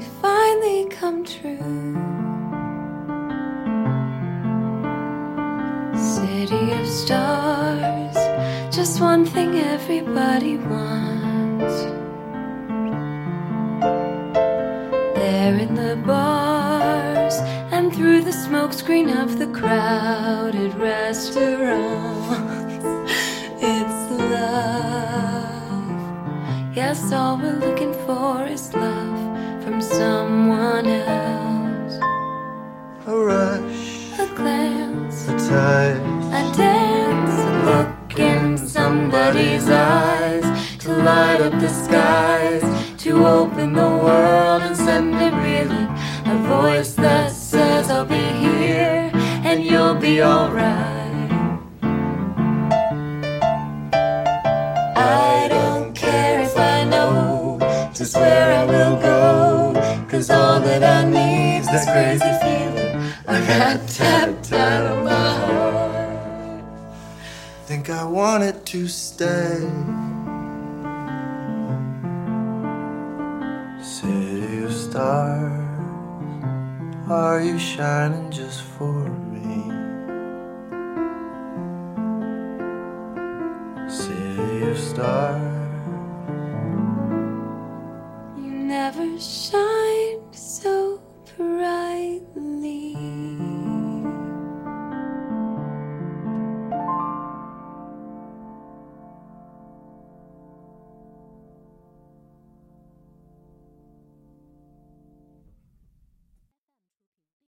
Finally come true. City of stars, just one thing everybody wants. There in the bars and through the smokescreen of the crowded restaurants. It's love. Yes, all we're looking for A rush, A glance, a touch, a dance, a look in somebody's eyes to light up the skies, to open the world and send it reeling. A voice that says, I'll be here and you'll be alright. I don't care if I know just where I will go, cause all that I need's this crazy feeling. Rat tap on my heart. think I wanted to stay. City of stars, are you shining just for me? City of stars, You never shined so.